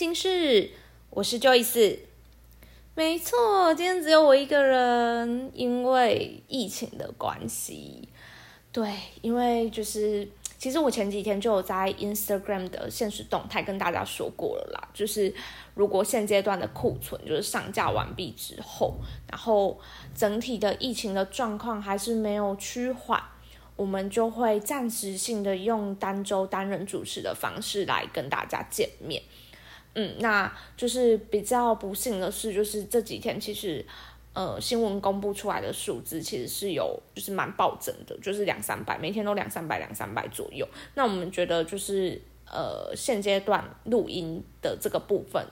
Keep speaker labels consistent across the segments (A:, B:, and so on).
A: 心事，我是 Joyce。没错，今天只有我一个人，因为疫情的关系。对，因为就是其实我前几天就有在 Instagram 的现实动态跟大家说过了啦，就是如果现阶段的库存就是上架完毕之后，然后整体的疫情的状况还是没有趋缓。我们就会暂时性的用单周单人主持的方式来跟大家见面，嗯，那就是比较不幸的是，就是这几天其实，呃，新闻公布出来的数字其实是有就是蛮暴增的，就是两三百，每天都两三百两三百左右。那我们觉得就是呃现阶段录音的这个部分，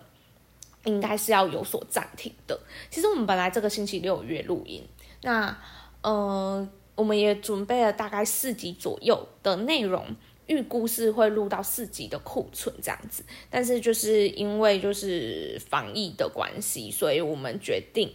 A: 应该是要有所暂停的。其实我们本来这个星期六约录音，那呃。我们也准备了大概四集左右的内容，预估是会录到四集的库存这样子，但是就是因为就是防疫的关系，所以我们决定。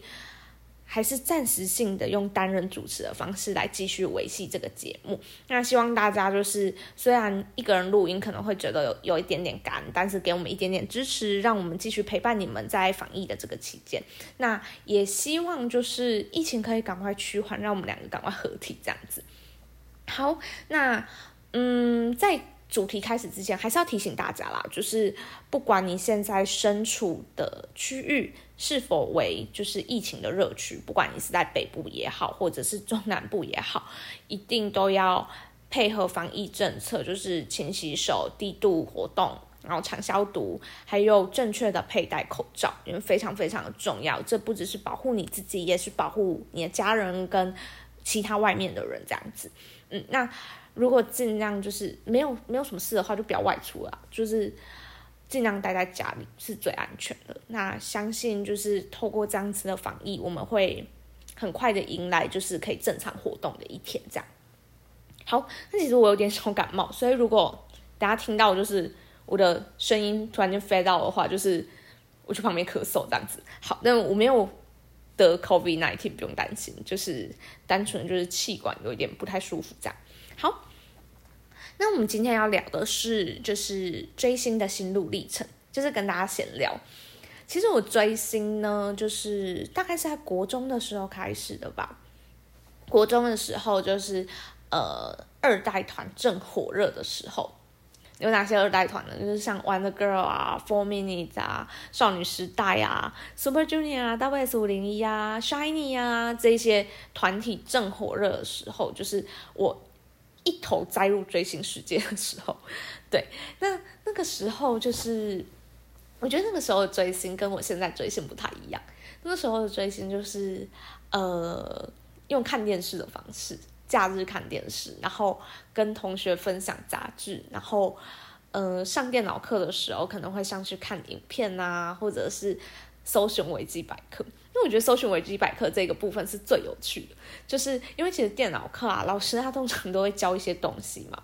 A: 还是暂时性的用单人主持的方式来继续维系这个节目。那希望大家就是虽然一个人录音可能会觉得有有一点点干，但是给我们一点点支持，让我们继续陪伴你们在防疫的这个期间。那也希望就是疫情可以赶快趋缓，让我们两个赶快合体这样子。好，那嗯，在主题开始之前，还是要提醒大家啦，就是不管你现在身处的区域。是否为就是疫情的热区？不管你是在北部也好，或者是中南部也好，一定都要配合防疫政策，就是勤洗手、低度活动，然后常消毒，还有正确的佩戴口罩，因为非常非常的重要。这不只是保护你自己，也是保护你的家人跟其他外面的人。这样子，嗯，那如果尽量就是没有没有什么事的话，就不要外出了，就是。尽量待在家里是最安全的。那相信就是透过这样子的防疫，我们会很快的迎来就是可以正常活动的一天。这样好，那其实我有点小感冒，所以如果大家听到就是我的声音突然间飞到的话，就是我去旁边咳嗽这样子。好，那我没有得 COVID-19，不用担心，就是单纯就是气管有一点不太舒服这样。好。那我们今天要聊的是，就是追星的心路历程，就是跟大家闲聊。其实我追星呢，就是大概是在国中的时候开始的吧。国中的时候，就是呃二代团正火热的时候，有哪些二代团呢？就是像 One Girl 啊、Four Minutes 啊、少女时代啊、Super Junior 啊、W S 五零一啊、Shiny 啊这些团体正火热的时候，就是我。一头栽入追星世界的时候，对，那那个时候就是，我觉得那个时候的追星跟我现在追星不太一样。那时候的追星就是，呃，用看电视的方式，假日看电视，然后跟同学分享杂志，然后，呃，上电脑课的时候可能会上去看影片啊，或者是搜寻维基百科。因为我觉得搜寻维基百科这个部分是最有趣的，就是因为其实电脑课啊，老师他通常都会教一些东西嘛，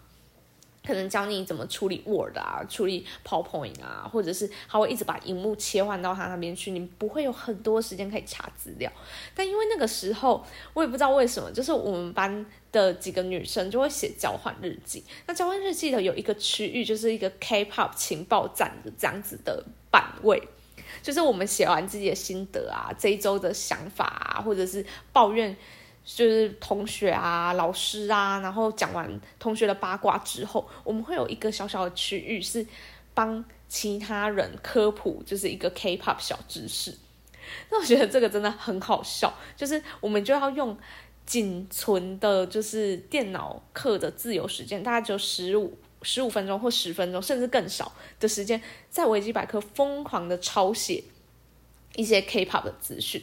A: 可能教你怎么处理 Word 啊，处理 PowerPoint 啊，或者是他会一直把荧幕切换到他那边去，你不会有很多时间可以查资料。但因为那个时候，我也不知道为什么，就是我们班的几个女生就会写交换日记，那交换日记的有一个区域就是一个 K-pop 情报站的这样子的版位。就是我们写完自己的心得啊，这一周的想法啊，或者是抱怨，就是同学啊、老师啊，然后讲完同学的八卦之后，我们会有一个小小的区域是帮其他人科普，就是一个 K-pop 小知识。那我觉得这个真的很好笑，就是我们就要用仅存的，就是电脑课的自由时间，大概只有十五。十五分钟或十分钟，甚至更少的时间，在维基百科疯狂的抄写一些 K-pop 的资讯。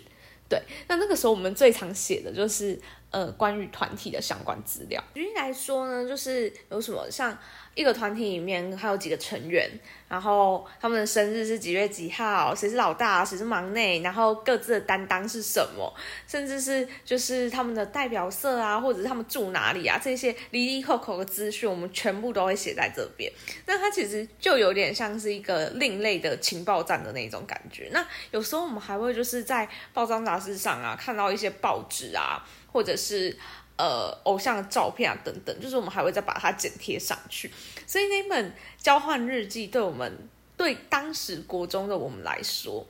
A: 对，那那个时候我们最常写的就是呃关于团体的相关资料。举例来说呢，就是有什么像。一个团体里面还有几个成员，然后他们的生日是几月几号，谁是老大，谁是忙内，然后各自的担当是什么，甚至是就是他们的代表色啊，或者是他们住哪里啊，这些离离扣扣的资讯，我们全部都会写在这边。那它其实就有点像是一个另类的情报站的那种感觉。那有时候我们还会就是在报章杂志上啊，看到一些报纸啊，或者是。呃，偶像的照片啊，等等，就是我们还会再把它剪贴上去。所以那本交换日记对我们对当时国中的我们来说，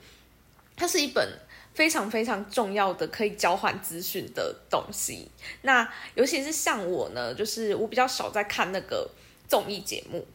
A: 它是一本非常非常重要的可以交换资讯的东西。那尤其是像我呢，就是我比较少在看那个综艺节目，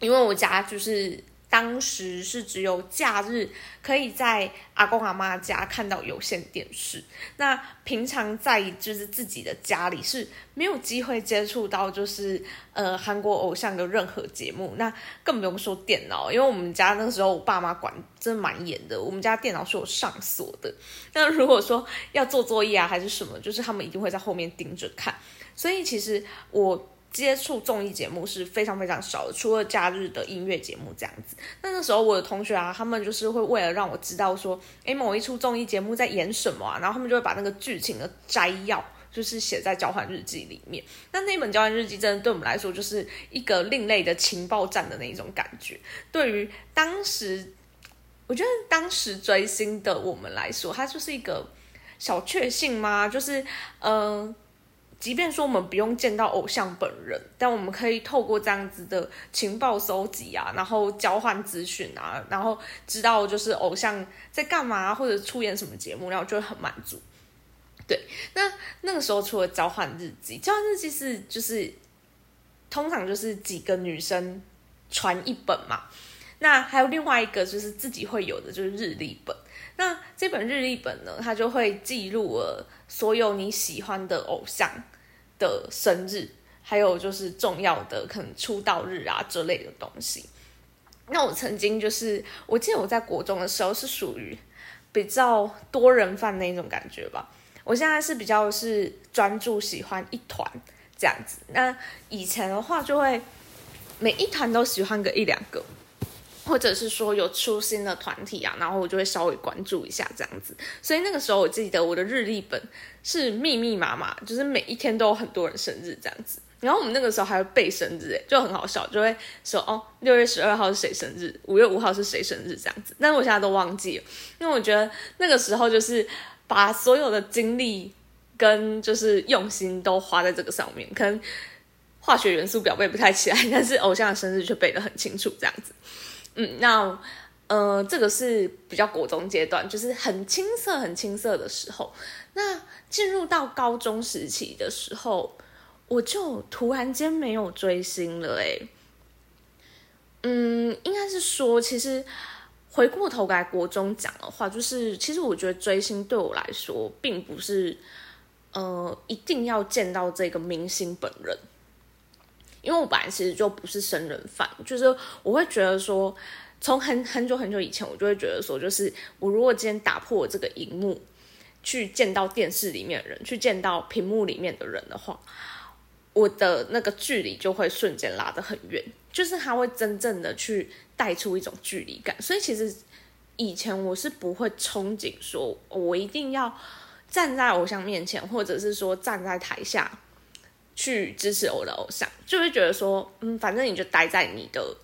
A: 因为我家就是。当时是只有假日可以在阿公阿妈家看到有线电视，那平常在就是自己的家里是没有机会接触到就是呃韩国偶像的任何节目，那更不用说电脑，因为我们家那时候我爸妈管真的蛮严的，我们家电脑是有上锁的，那如果说要做作业啊还是什么，就是他们一定会在后面盯着看，所以其实我。接触综艺节目是非常非常少的，除了假日的音乐节目这样子。那那时候我的同学啊，他们就是会为了让我知道说，诶，某一出综艺节目在演什么啊，然后他们就会把那个剧情的摘要，就是写在交换日记里面。那那本交换日记真的对我们来说，就是一个另类的情报站的那种感觉。对于当时，我觉得当时追星的我们来说，它就是一个小确幸吗？就是，嗯。即便说我们不用见到偶像本人，但我们可以透过这样子的情报搜集啊，然后交换资讯啊，然后知道就是偶像在干嘛或者出演什么节目，然后就会很满足。对，那那个时候除了交换日记，交换日记是就是通常就是几个女生传一本嘛，那还有另外一个就是自己会有的就是日历本。那这本日历本呢，它就会记录了所有你喜欢的偶像的生日，还有就是重要的可能出道日啊这类的东西。那我曾经就是，我记得我在国中的时候是属于比较多人范那种感觉吧。我现在是比较是专注喜欢一团这样子。那以前的话就会每一团都喜欢个一两个。或者是说有出新的团体啊，然后我就会稍微关注一下这样子。所以那个时候我记得我的日历本是密密麻麻，就是每一天都有很多人生日这样子。然后我们那个时候还会背生日，哎，就很好笑，就会说哦，六月十二号是谁生日，五月五号是谁生日这样子。但是我现在都忘记了，因为我觉得那个时候就是把所有的精力跟就是用心都花在这个上面，可能化学元素表背不太起来，但是偶像的生日却背得很清楚这样子。嗯，那呃，这个是比较国中阶段，就是很青涩、很青涩的时候。那进入到高中时期的时候，我就突然间没有追星了。哎，嗯，应该是说，其实回过头来国中讲的话，就是其实我觉得追星对我来说，并不是呃一定要见到这个明星本人。因为我本来其实就不是生人饭，就是我会觉得说，从很很久很久以前，我就会觉得说，就是我如果今天打破这个荧幕，去见到电视里面的人，去见到屏幕里面的人的话，我的那个距离就会瞬间拉得很远，就是他会真正的去带出一种距离感。所以其实以前我是不会憧憬说，我一定要站在偶像面前，或者是说站在台下。去支持我的偶像，就会觉得说，嗯，反正你就待在你的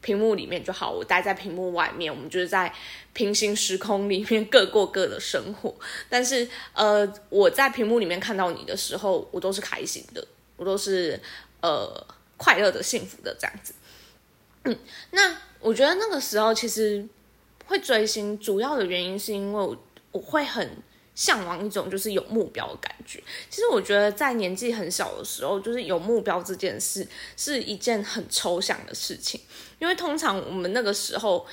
A: 屏幕里面就好，我待在屏幕外面，我们就是在平行时空里面各过各的生活。但是，呃，我在屏幕里面看到你的时候，我都是开心的，我都是呃快乐的、幸福的这样子。嗯，那我觉得那个时候其实会追星，主要的原因是因为我我会很。向往一种就是有目标的感觉。其实我觉得在年纪很小的时候，就是有目标这件事是一件很抽象的事情，因为通常我们那个时候，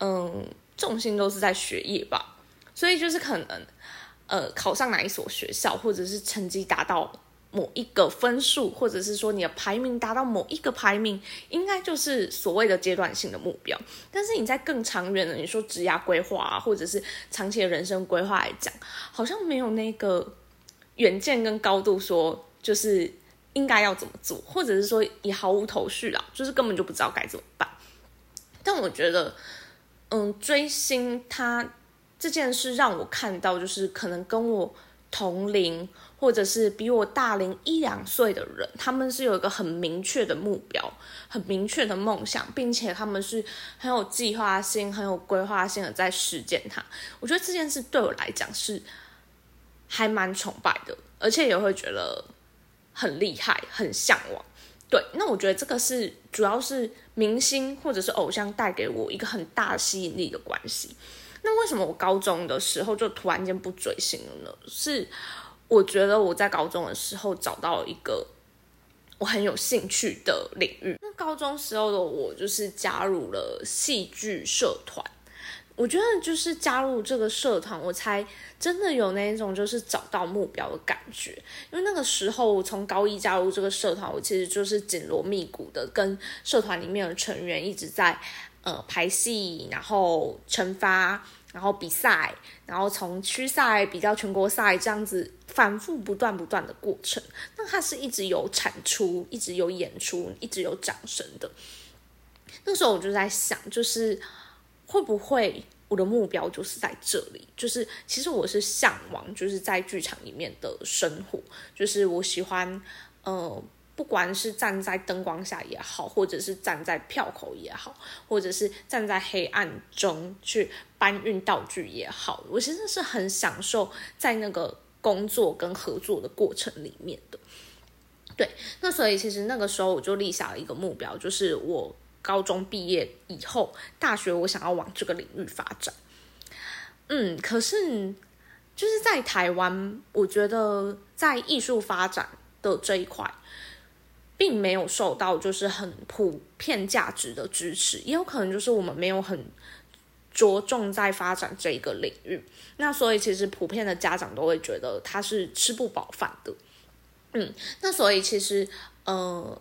A: 嗯，重心都是在学业吧，所以就是可能，呃，考上哪一所学校，或者是成绩达到。某一个分数，或者是说你的排名达到某一个排名，应该就是所谓的阶段性的目标。但是你在更长远的，你说职业规划啊，或者是长期的人生规划来讲，好像没有那个远见跟高度，说就是应该要怎么做，或者是说也毫无头绪啊，就是根本就不知道该怎么办。但我觉得，嗯，追星它这件事让我看到，就是可能跟我同龄。或者是比我大龄一两岁的人，他们是有一个很明确的目标、很明确的梦想，并且他们是很有计划性、很有规划性的在实践它。我觉得这件事对我来讲是还蛮崇拜的，而且也会觉得很厉害、很向往。对，那我觉得这个是主要是明星或者是偶像带给我一个很大吸引力的关系。那为什么我高中的时候就突然间不追星了呢？是我觉得我在高中的时候找到了一个我很有兴趣的领域。那高中时候的我就是加入了戏剧社团。我觉得就是加入这个社团，我才真的有那一种就是找到目标的感觉。因为那个时候我从高一加入这个社团，我其实就是紧锣密鼓的跟社团里面的成员一直在呃排戏，然后惩罚，然后比赛，然后从区赛比较全国赛这样子反复不断不断的过程。那它是一直有产出，一直有演出，一直有掌声的。那时候我就在想，就是。会不会我的目标就是在这里？就是其实我是向往，就是在剧场里面的生活。就是我喜欢，呃，不管是站在灯光下也好，或者是站在票口也好，或者是站在黑暗中去搬运道具也好，我其实是很享受在那个工作跟合作的过程里面的。对，那所以其实那个时候我就立下了一个目标，就是我。高中毕业以后，大学我想要往这个领域发展。嗯，可是就是在台湾，我觉得在艺术发展的这一块，并没有受到就是很普遍价值的支持，也有可能就是我们没有很着重在发展这一个领域。那所以其实普遍的家长都会觉得他是吃不饱饭的。嗯，那所以其实呃。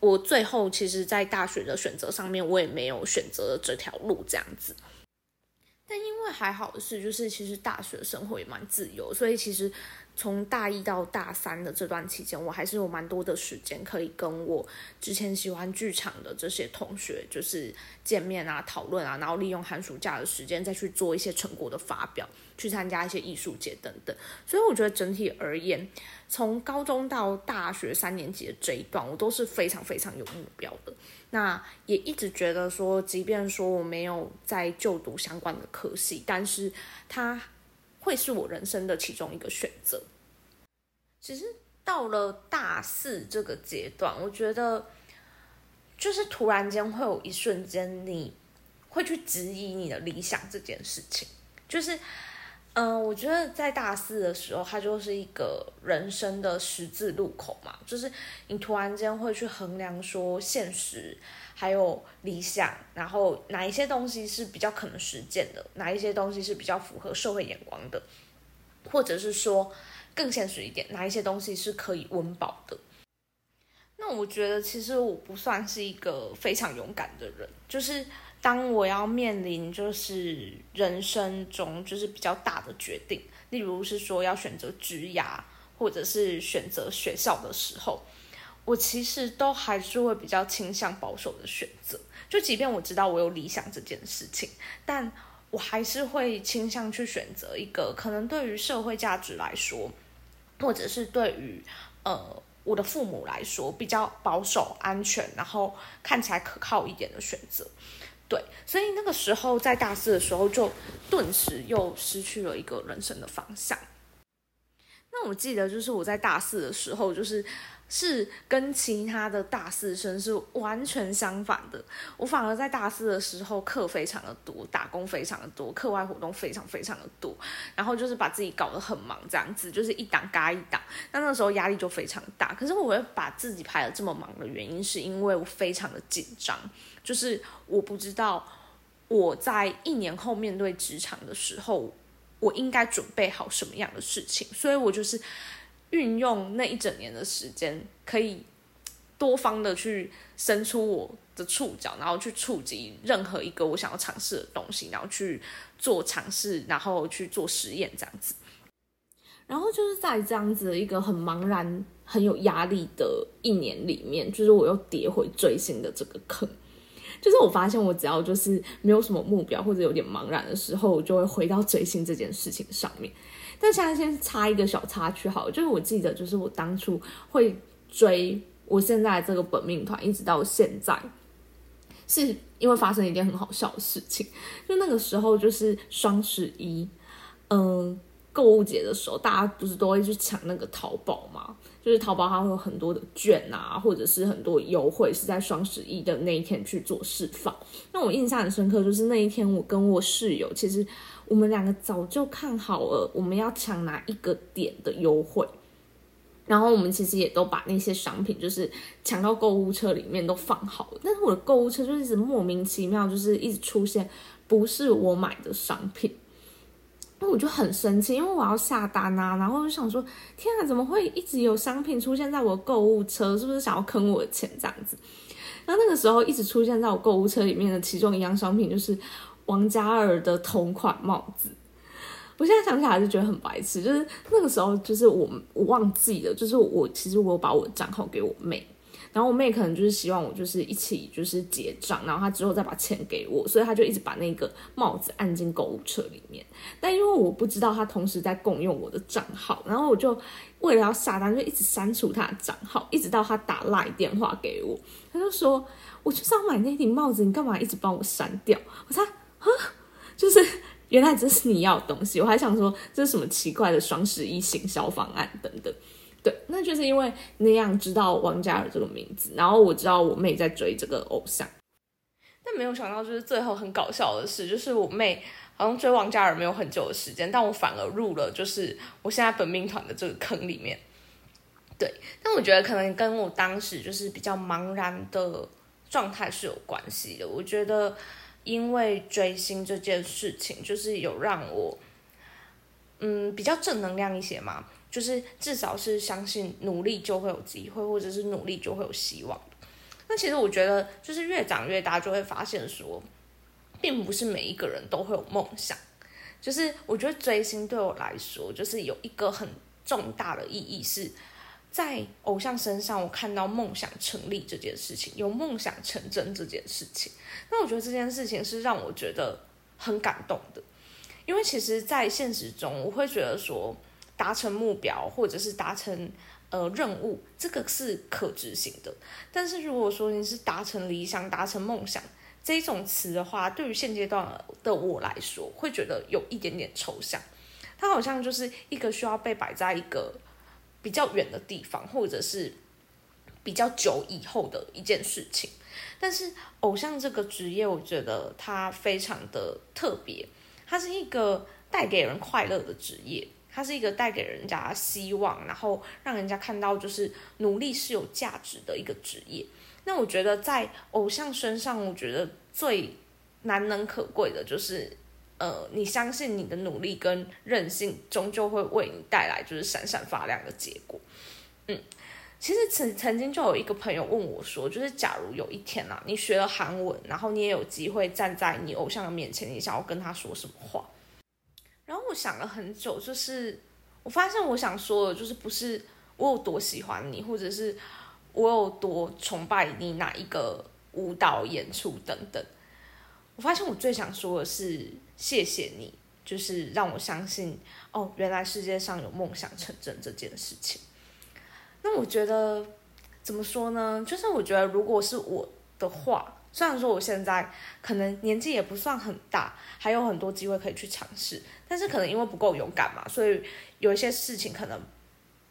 A: 我最后其实，在大学的选择上面，我也没有选择这条路这样子。但因为因为还好的是，就是其实大学生活也蛮自由，所以其实从大一到大三的这段期间，我还是有蛮多的时间可以跟我之前喜欢剧场的这些同学，就是见面啊、讨论啊，然后利用寒暑假的时间再去做一些成果的发表。去参加一些艺术节等等，所以我觉得整体而言，从高中到大学三年级的这一段，我都是非常非常有目标的。那也一直觉得说，即便说我没有在就读相关的科但是它会是我人生的其中一个选择。其实到了大四这个阶段，我觉得就是突然间会有一瞬间，你会去质疑你的理想这件事情，就是。嗯，我觉得在大四的时候，它就是一个人生的十字路口嘛，就是你突然间会去衡量说现实还有理想，然后哪一些东西是比较可能实践的，哪一些东西是比较符合社会眼光的，或者是说更现实一点，哪一些东西是可以温饱的。那我觉得其实我不算是一个非常勇敢的人，就是。当我要面临就是人生中就是比较大的决定，例如是说要选择职涯或者是选择学校的时候，我其实都还是会比较倾向保守的选择。就即便我知道我有理想这件事情，但我还是会倾向去选择一个可能对于社会价值来说，或者是对于呃我的父母来说比较保守、安全，然后看起来可靠一点的选择。对，所以那个时候在大四的时候，就顿时又失去了一个人生的方向。那我记得就是我在大四的时候，就是是跟其他的大四生是完全相反的。我反而在大四的时候课非常的多，打工非常的多，课外活动非常非常的多，然后就是把自己搞得很忙，这样子就是一档嘎一档。那那时候压力就非常大。可是我会把自己排的这么忙的原因，是因为我非常的紧张。就是我不知道我在一年后面对职场的时候，我应该准备好什么样的事情，所以我就是运用那一整年的时间，可以多方的去伸出我的触角，然后去触及任何一个我想要尝试的东西，然后去做尝试，然后去做实验这样子。然后就是在这样子的一个很茫然、很有压力的一年里面，就是我又跌回追星的这个坑。就是我发现，我只要就是没有什么目标或者有点茫然的时候，我就会回到追星这件事情上面。但现在先插一个小插曲，好了，就是我记得，就是我当初会追我现在这个本命团，一直到现在，是因为发生一件很好笑的事情。就那个时候，就是双十一，嗯，购物节的时候，大家不是都会去抢那个淘宝吗？就是淘宝它会有很多的券啊，或者是很多优惠是在双十一的那一天去做释放。那我印象很深刻，就是那一天我跟我室友，其实我们两个早就看好了我们要抢哪一个点的优惠，然后我们其实也都把那些商品就是抢到购物车里面都放好了，但是我的购物车就一直莫名其妙就是一直出现不是我买的商品。那我就很生气，因为我要下单啊，然后我就想说，天啊，怎么会一直有商品出现在我购物车？是不是想要坑我的钱这样子？然后那个时候一直出现在我购物车里面的其中一样商品就是王嘉尔的同款帽子。我现在想起来就觉得很白痴，就是那个时候就是我我忘记了，就是我其实我把我账号给我妹。然后我妹可能就是希望我就是一起就是结账，然后她之后再把钱给我，所以她就一直把那个帽子按进购物车里面。但因为我不知道她同时在共用我的账号，然后我就为了要下单，就一直删除她的账号，一直到她打赖电话给我，她就说：“我就是要买那顶帽子，你干嘛一直帮我删掉？”我说：“啊，就是原来这是你要的东西。”我还想说这是什么奇怪的双十一行销方案等等。对，那就是因为那样知道王嘉尔这个名字，然后我知道我妹在追这个偶像，但没有想到就是最后很搞笑的事，就是我妹好像追王嘉尔没有很久的时间，但我反而入了就是我现在本命团的这个坑里面。对，但我觉得可能跟我当时就是比较茫然的状态是有关系的。我觉得因为追星这件事情，就是有让我嗯比较正能量一些嘛。就是至少是相信努力就会有机会，或者是努力就会有希望。那其实我觉得，就是越长越大，就会发现说，并不是每一个人都会有梦想。就是我觉得追星对我来说，就是有一个很重大的意义，是在偶像身上，我看到梦想成立这件事情，有梦想成真这件事情。那我觉得这件事情是让我觉得很感动的，因为其实，在现实中，我会觉得说。达成目标或者是达成呃任务，这个是可执行的。但是如果说你是达成理想、达成梦想这一种词的话，对于现阶段的我来说，会觉得有一点点抽象。它好像就是一个需要被摆在一个比较远的地方，或者是比较久以后的一件事情。但是偶像这个职业，我觉得它非常的特别，它是一个带给人快乐的职业。它是一个带给人家希望，然后让人家看到就是努力是有价值的一个职业。那我觉得在偶像身上，我觉得最难能可贵的就是，呃，你相信你的努力跟韧性，终究会为你带来就是闪闪发亮的结果。嗯，其实曾曾经就有一个朋友问我说，就是假如有一天啊，你学了韩文，然后你也有机会站在你偶像的面前，你想要跟他说什么话？然后我想了很久，就是我发现我想说的，就是不是我有多喜欢你，或者是我有多崇拜你哪一个舞蹈演出等等。我发现我最想说的是谢谢你，就是让我相信哦，原来世界上有梦想成真这件事情。那我觉得怎么说呢？就是我觉得如果是我的话。虽然说我现在可能年纪也不算很大，还有很多机会可以去尝试，但是可能因为不够勇敢嘛，所以有一些事情可能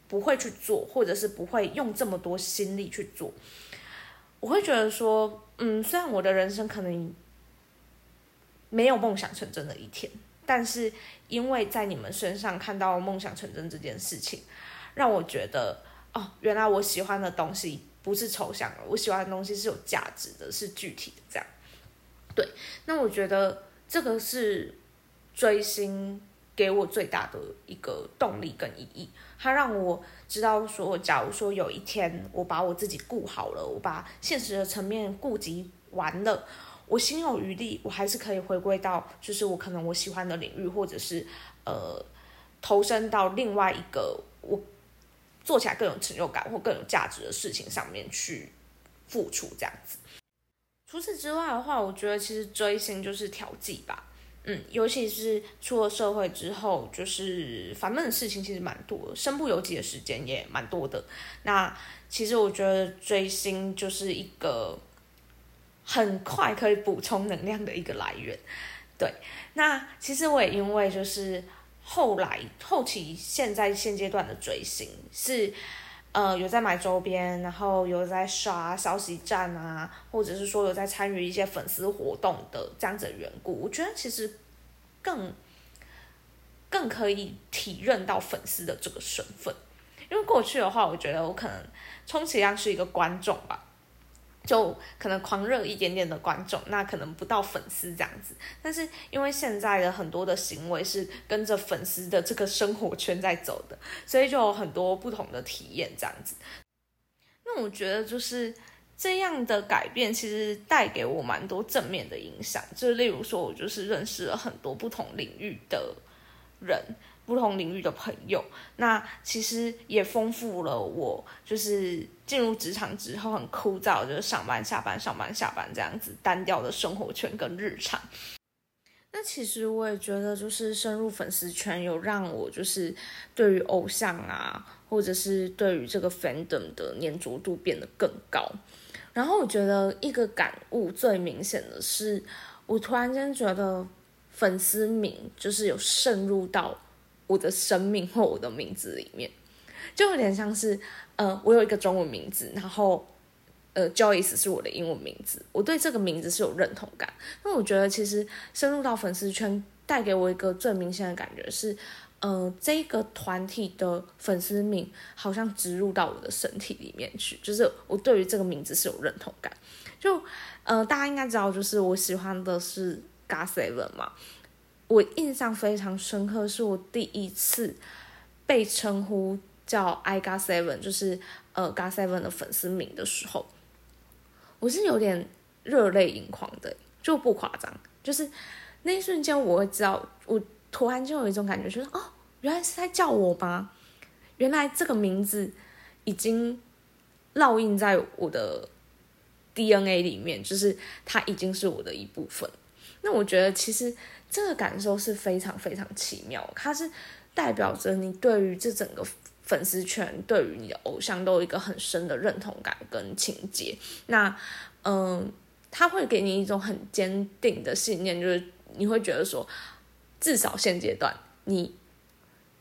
A: 不会去做，或者是不会用这么多心力去做。我会觉得说，嗯，虽然我的人生可能没有梦想成真的一天，但是因为在你们身上看到梦想成真这件事情，让我觉得哦，原来我喜欢的东西。不是抽象的，我喜欢的东西是有价值的，是具体的这样。对，那我觉得这个是追星给我最大的一个动力跟意义。它让我知道说，假如说有一天我把我自己顾好了，我把现实的层面顾及完了，我心有余力，我还是可以回归到就是我可能我喜欢的领域，或者是呃投身到另外一个我。做起来更有成就感或更有价值的事情上面去付出，这样子。除此之外的话，我觉得其实追星就是调剂吧。嗯，尤其是出了社会之后，就是烦闷的事情其实蛮多，身不由己的时间也蛮多的。那其实我觉得追星就是一个很快可以补充能量的一个来源。对，那其实我也因为就是。后来后期现在现阶段的追星是。呃，有在买周边，然后有在刷消息站啊，或者是说有在参与一些粉丝活动的这样子的缘故，我觉得其实更更可以体认到粉丝的这个身份。因为过去的话，我觉得我可能充其量是一个观众吧。就可能狂热一点点的观众，那可能不到粉丝这样子。但是因为现在的很多的行为是跟着粉丝的这个生活圈在走的，所以就有很多不同的体验这样子。那我觉得就是这样的改变，其实带给我蛮多正面的影响。就例如说，我就是认识了很多不同领域的人。不同领域的朋友，那其实也丰富了我，就是进入职场之后很枯燥，就是上班下班上班下班这样子单调的生活圈跟日常。那其实我也觉得，就是深入粉丝圈有让我就是对于偶像啊，或者是对于这个 fandom 的粘着度变得更高。然后我觉得一个感悟最明显的是，我突然间觉得粉丝名就是有渗入到。我的生命或我的名字里面，就有点像是，呃，我有一个中文名字，然后，呃，Joyce 是我的英文名字，我对这个名字是有认同感。那我觉得其实深入到粉丝圈，带给我一个最明显的感觉是，呃，这个团体的粉丝名好像植入到我的身体里面去，就是我对于这个名字是有认同感。就，呃，大家应该知道，就是我喜欢的是 God Seven 嘛。我印象非常深刻，是我第一次被称呼叫 I got seven，就是呃 got seven 的粉丝名的时候，我是有点热泪盈眶的，就不夸张，就是那一瞬间我会知道，我突然就有一种感觉，就是哦，原来是在叫我吗？原来这个名字已经烙印在我的 DNA 里面，就是它已经是我的一部分。那我觉得其实。这个感受是非常非常奇妙，它是代表着你对于这整个粉丝圈，对于你的偶像都有一个很深的认同感跟情结。那，嗯，他会给你一种很坚定的信念，就是你会觉得说，至少现阶段你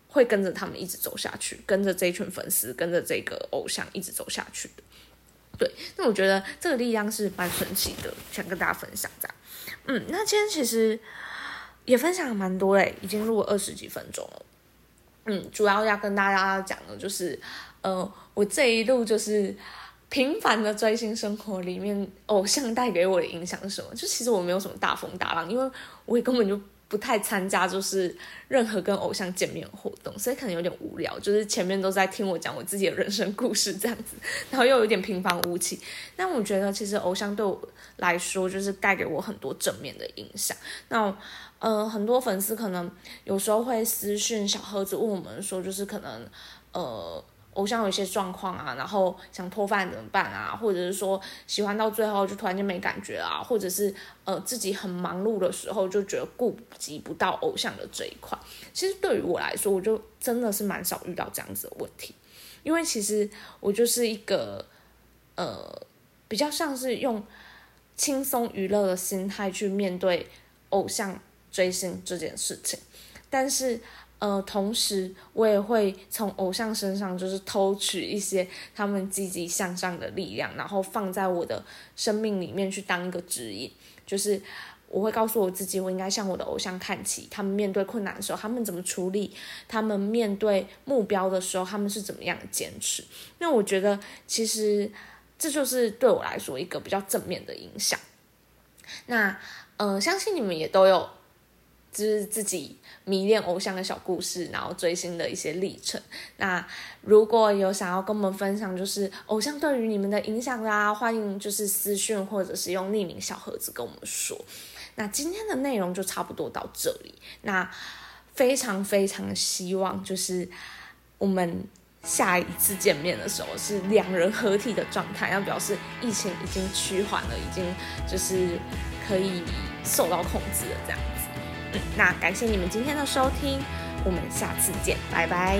A: 会跟着他们一直走下去，跟着这一群粉丝，跟着这个偶像一直走下去的。对，那我觉得这个力量是蛮神奇的，想跟大家分享这样。嗯，那今天其实。也分享蛮多嘞，已经录了二十几分钟了。嗯，主要要跟大家讲的，就是，呃，我这一路就是平凡的追星生活里面，偶像带给我的影响是什么？就其实我没有什么大风大浪，因为我也根本就。不太参加就是任何跟偶像见面活动，所以可能有点无聊。就是前面都在听我讲我自己的人生故事这样子，然后又有点平凡无奇。那我觉得其实偶像对我来说就是带给我很多正面的影响。那呃，很多粉丝可能有时候会私讯小盒子问我们说，就是可能呃。偶像有一些状况啊，然后想脱饭怎么办啊？或者是说喜欢到最后就突然间没感觉啊？或者是呃自己很忙碌的时候就觉得顾及不到偶像的这一块。其实对于我来说，我就真的是蛮少遇到这样子的问题，因为其实我就是一个呃比较像是用轻松娱乐的心态去面对偶像追星这件事情，但是。呃，同时我也会从偶像身上就是偷取一些他们积极向上的力量，然后放在我的生命里面去当一个指引。就是我会告诉我自己，我应该向我的偶像看齐。他们面对困难的时候，他们怎么处理？他们面对目标的时候，他们是怎么样坚持？那我觉得，其实这就是对我来说一个比较正面的影响。那呃，相信你们也都有。就是自己迷恋偶像的小故事，然后追星的一些历程。那如果有想要跟我们分享，就是偶像对于你们的影响啦，欢迎就是私讯或者是用匿名小盒子跟我们说。那今天的内容就差不多到这里。那非常非常希望就是我们下一次见面的时候是两人合体的状态，要表示疫情已经趋缓了，已经就是可以受到控制了这样。那感谢你们今天的收听，我们下次见，拜拜。